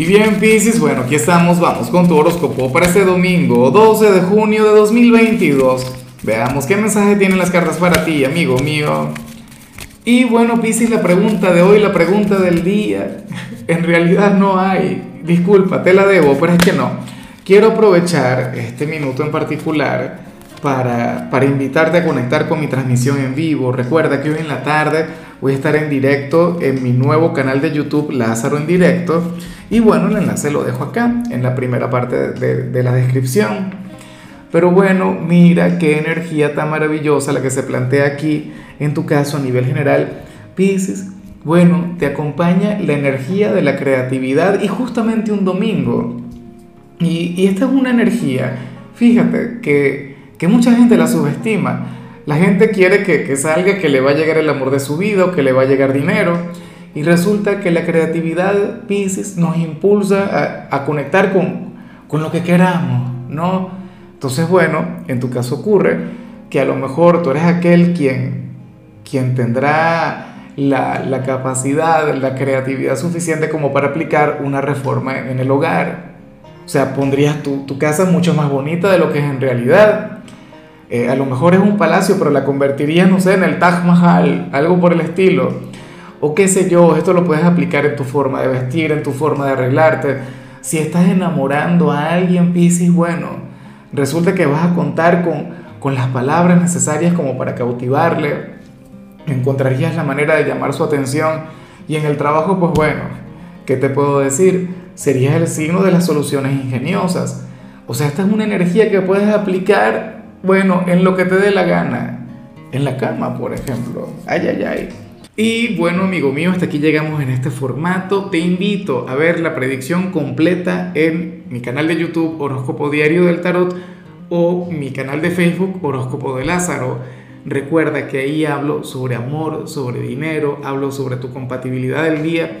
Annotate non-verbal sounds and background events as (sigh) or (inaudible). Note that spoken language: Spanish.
Y bien, Pisces, bueno, aquí estamos, vamos con tu horóscopo para este domingo, 12 de junio de 2022. Veamos qué mensaje tienen las cartas para ti, amigo mío. Y bueno, Pisces, la pregunta de hoy, la pregunta del día, (laughs) en realidad no hay. Disculpa, te la debo, pero es que no. Quiero aprovechar este minuto en particular para, para invitarte a conectar con mi transmisión en vivo. Recuerda que hoy en la tarde voy a estar en directo en mi nuevo canal de YouTube, Lázaro en directo. Y bueno, el enlace lo dejo acá, en la primera parte de, la descripción. Pero bueno, mira qué energía tan maravillosa la que se plantea aquí, en tu caso a nivel general, Pisces. Bueno, te acompaña la energía de la creatividad y justamente un domingo. Y, y esta es una energía, fíjate, que, que mucha gente la subestima la gente quiere que, salga, que le va a llegar el amor de su vida, que le va a llegar dinero. Y resulta que la creatividad, Pisces, nos impulsa a, conectar con, con, lo que queramos, ¿no? Entonces, bueno, en tu caso ocurre que a lo mejor tú eres aquel quien, quien tendrá la, la capacidad, la creatividad suficiente como para aplicar una reforma en el hogar. O sea, pondrías tu, tu casa mucho más bonita de lo que es en realidad eh, a lo mejor es un palacio, pero la convertirías, no sé, en el Taj Mahal, algo por el estilo. O qué sé yo, esto lo puedes aplicar en tu forma de vestir, en tu forma de arreglarte. Si estás enamorando a alguien, Piscis, bueno, resulta que vas a contar con, con las palabras necesarias como para cautivarle. Encontrarías la manera de llamar su atención. Y en el trabajo, pues bueno, ¿qué te puedo decir? Serías el signo de las soluciones ingeniosas. O sea, esta es una energía que puedes aplicar bueno, en lo que te dé la gana. En la cama, por ejemplo. Ay, ay, ay. Y bueno, amigo mío, hasta aquí llegamos en este formato. Te invito a ver la predicción completa en mi canal de YouTube Horóscopo Diario del Tarot o mi canal de Facebook Horóscopo de Lázaro. Recuerda que ahí hablo sobre amor, sobre dinero, hablo sobre tu compatibilidad del día.